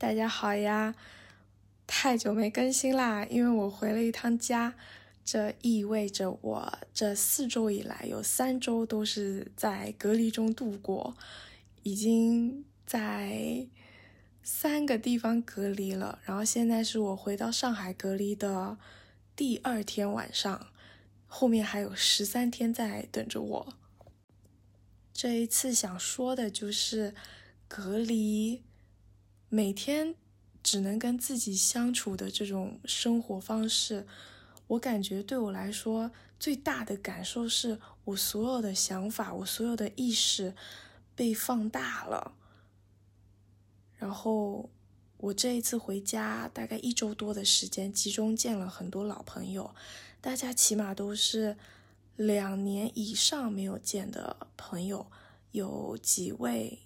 大家好呀！太久没更新啦，因为我回了一趟家，这意味着我这四周以来有三周都是在隔离中度过，已经在三个地方隔离了。然后现在是我回到上海隔离的第二天晚上，后面还有十三天在等着我。这一次想说的就是隔离。每天只能跟自己相处的这种生活方式，我感觉对我来说最大的感受是我所有的想法，我所有的意识被放大了。然后我这一次回家，大概一周多的时间，集中见了很多老朋友，大家起码都是两年以上没有见的朋友，有几位。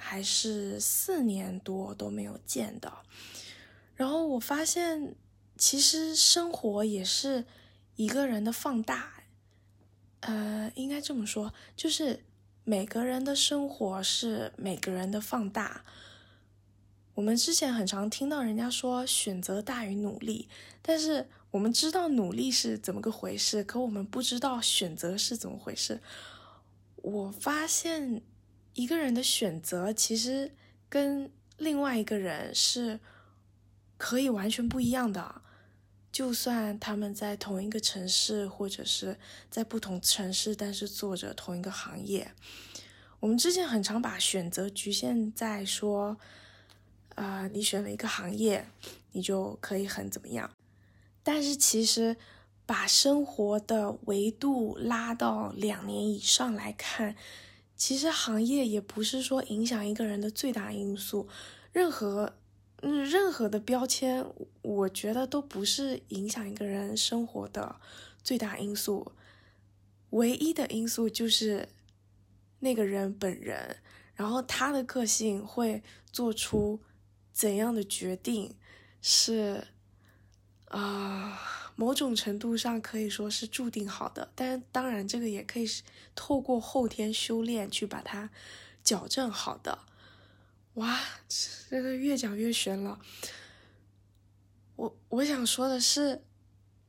还是四年多都没有见的，然后我发现，其实生活也是一个人的放大，呃，应该这么说，就是每个人的生活是每个人的放大。我们之前很常听到人家说选择大于努力，但是我们知道努力是怎么个回事，可我们不知道选择是怎么回事。我发现。一个人的选择其实跟另外一个人是可以完全不一样的，就算他们在同一个城市，或者是在不同城市，但是做着同一个行业。我们之前很常把选择局限在说，啊，你选了一个行业，你就可以很怎么样。但是其实把生活的维度拉到两年以上来看。其实行业也不是说影响一个人的最大因素，任何，任何的标签，我觉得都不是影响一个人生活的最大因素。唯一的因素就是那个人本人，然后他的个性会做出怎样的决定，是，啊。某种程度上可以说是注定好的，但当然这个也可以是透过后天修炼去把它矫正好的。哇，这个越讲越玄了。我我想说的是，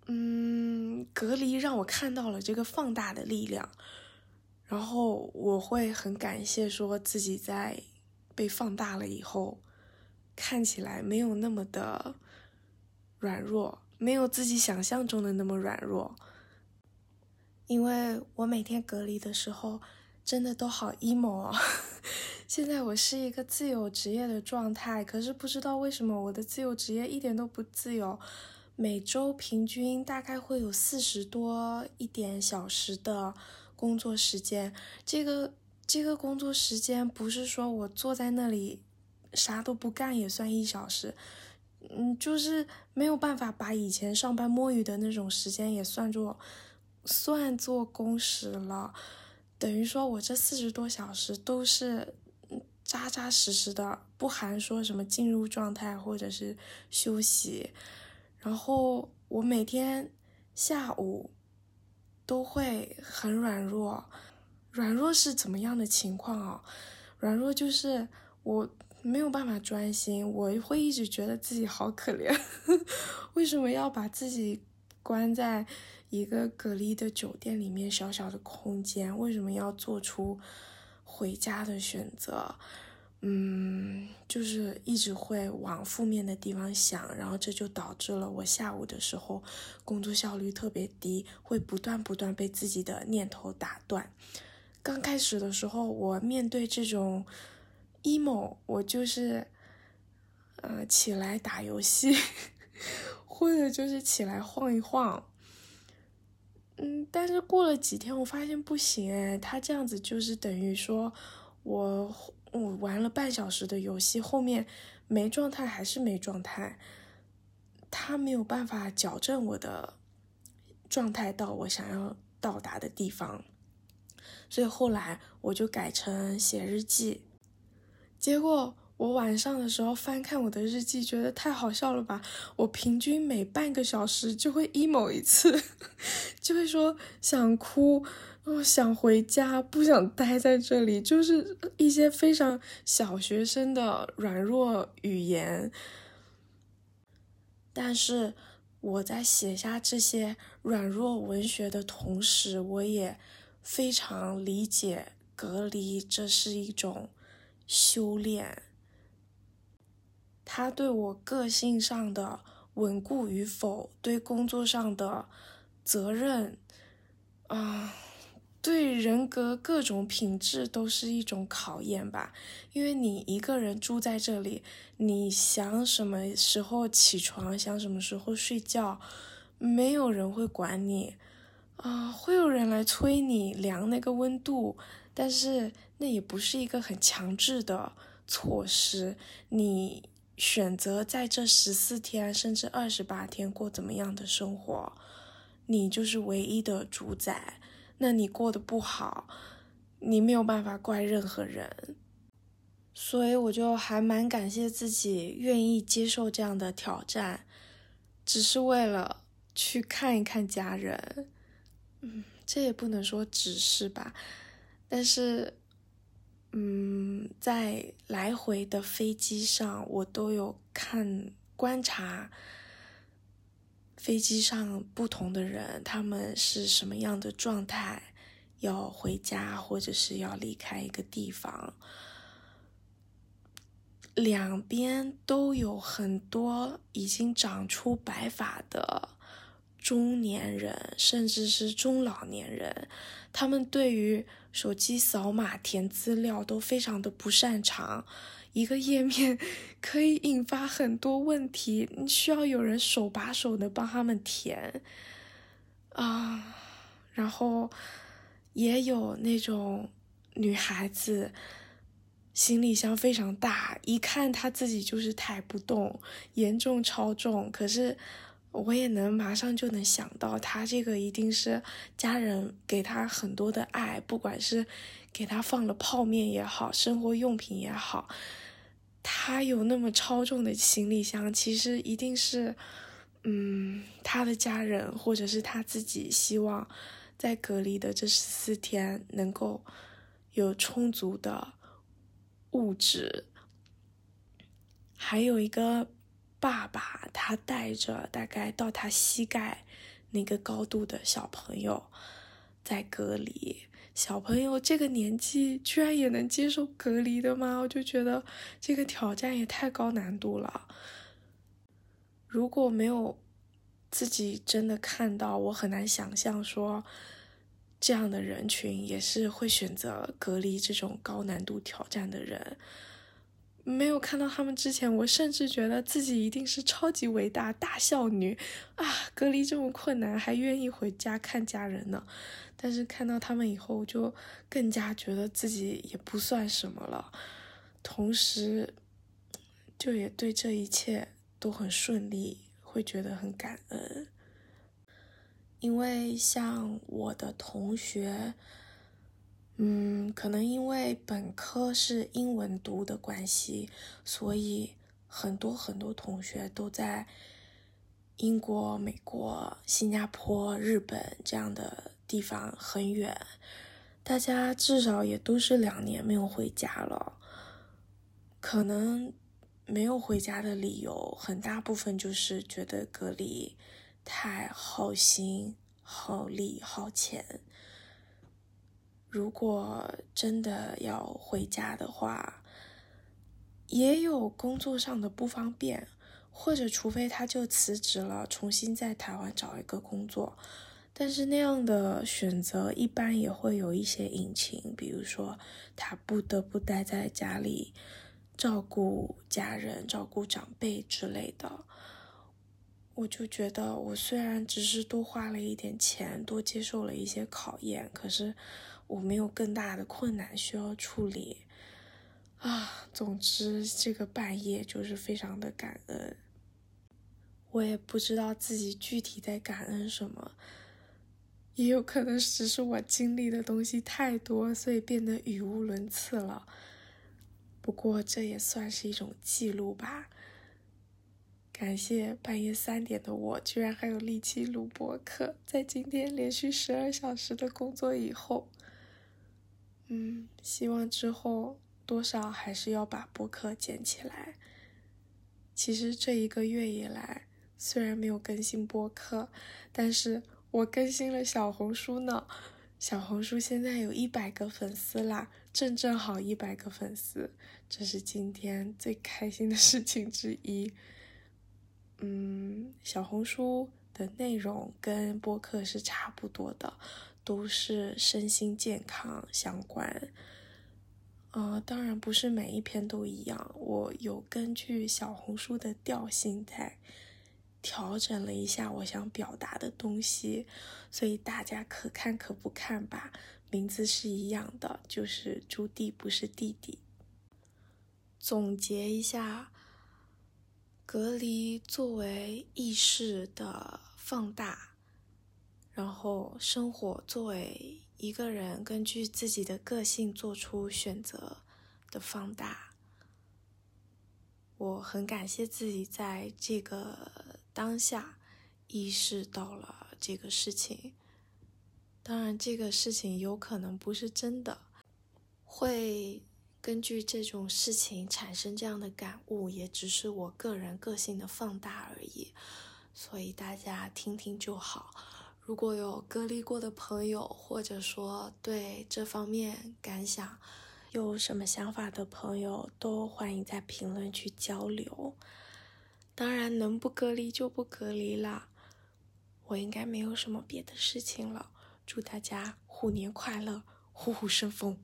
嗯，隔离让我看到了这个放大的力量，然后我会很感谢说自己在被放大了以后，看起来没有那么的软弱。没有自己想象中的那么软弱，因为我每天隔离的时候真的都好 emo 哦。现在我是一个自由职业的状态，可是不知道为什么我的自由职业一点都不自由。每周平均大概会有四十多一点小时的工作时间，这个这个工作时间不是说我坐在那里啥都不干也算一小时。嗯，就是没有办法把以前上班摸鱼的那种时间也算作算作工时了，等于说我这四十多小时都是扎扎实实的，不含说什么进入状态或者是休息。然后我每天下午都会很软弱，软弱是怎么样的情况啊？软弱就是我。没有办法专心，我会一直觉得自己好可怜。为什么要把自己关在一个隔离的酒店里面小小的空间？为什么要做出回家的选择？嗯，就是一直会往负面的地方想，然后这就导致了我下午的时候工作效率特别低，会不断不断被自己的念头打断。刚开始的时候，我面对这种。emo，我就是，呃，起来打游戏，或者就是起来晃一晃。嗯，但是过了几天，我发现不行哎，他这样子就是等于说，我我玩了半小时的游戏，后面没状态还是没状态，他没有办法矫正我的状态到我想要到达的地方，所以后来我就改成写日记。结果我晚上的时候翻看我的日记，觉得太好笑了吧？我平均每半个小时就会 emo 一次，就会说想哭，哦，想回家，不想待在这里，就是一些非常小学生的软弱语言。但是我在写下这些软弱文学的同时，我也非常理解隔离，这是一种修炼。他对我个性上的稳固与否，对工作上的责任，啊，对人格各种品质都是一种考验吧。因为你一个人住在这里，你想什么时候起床，想什么时候睡觉，没有人会管你，啊，会有人来催你量那个温度，但是那也不是一个很强制的措施，你。选择在这十四天甚至二十八天过怎么样的生活，你就是唯一的主宰。那你过得不好，你没有办法怪任何人。所以我就还蛮感谢自己愿意接受这样的挑战，只是为了去看一看家人。嗯，这也不能说只是吧，但是。嗯，在来回的飞机上，我都有看观察飞机上不同的人，他们是什么样的状态，要回家或者是要离开一个地方。两边都有很多已经长出白发的中年人，甚至是中老年人，他们对于。手机扫码填资料都非常的不擅长，一个页面可以引发很多问题，你需要有人手把手的帮他们填啊。然后也有那种女孩子，行李箱非常大，一看她自己就是抬不动，严重超重，可是。我也能马上就能想到，他这个一定是家人给他很多的爱，不管是给他放了泡面也好，生活用品也好，他有那么超重的行李箱，其实一定是，嗯，他的家人或者是他自己希望在隔离的这十四天能够有充足的物质，还有一个。爸爸他带着大概到他膝盖那个高度的小朋友在隔离，小朋友这个年纪居然也能接受隔离的吗？我就觉得这个挑战也太高难度了。如果没有自己真的看到，我很难想象说这样的人群也是会选择隔离这种高难度挑战的人。没有看到他们之前，我甚至觉得自己一定是超级伟大大孝女啊！隔离这么困难，还愿意回家看家人呢。但是看到他们以后，我就更加觉得自己也不算什么了。同时，就也对这一切都很顺利，会觉得很感恩。因为像我的同学。嗯，可能因为本科是英文读的关系，所以很多很多同学都在英国、美国、新加坡、日本这样的地方很远，大家至少也都是两年没有回家了。可能没有回家的理由，很大部分就是觉得隔离太耗心、耗力、耗钱。如果真的要回家的话，也有工作上的不方便，或者除非他就辞职了，重新在台湾找一个工作。但是那样的选择一般也会有一些隐情，比如说他不得不待在家里照顾家人、照顾长辈之类的。我就觉得，我虽然只是多花了一点钱，多接受了一些考验，可是。我没有更大的困难需要处理啊。总之，这个半夜就是非常的感恩。我也不知道自己具体在感恩什么，也有可能只是我经历的东西太多，所以变得语无伦次了。不过这也算是一种记录吧。感谢半夜三点的我，居然还有力气录播客。在今天连续十二小时的工作以后，嗯，希望之后多少还是要把播客捡起来。其实这一个月以来，虽然没有更新播客，但是我更新了小红书呢。小红书现在有一百个粉丝啦，正正好一百个粉丝，这是今天最开心的事情之一。嗯，小红书的内容跟播客是差不多的，都是身心健康相关。呃，当然不是每一篇都一样，我有根据小红书的调性在调整了一下我想表达的东西，所以大家可看可不看吧。名字是一样的，就是朱棣不是弟弟。总结一下。隔离作为意识的放大，然后生活作为一个人根据自己的个性做出选择的放大。我很感谢自己在这个当下意识到了这个事情。当然，这个事情有可能不是真的，会。根据这种事情产生这样的感悟，也只是我个人个性的放大而已，所以大家听听就好。如果有隔离过的朋友，或者说对这方面感想有什么想法的朋友，都欢迎在评论区交流。当然，能不隔离就不隔离啦。我应该没有什么别的事情了。祝大家虎年快乐，虎虎生风。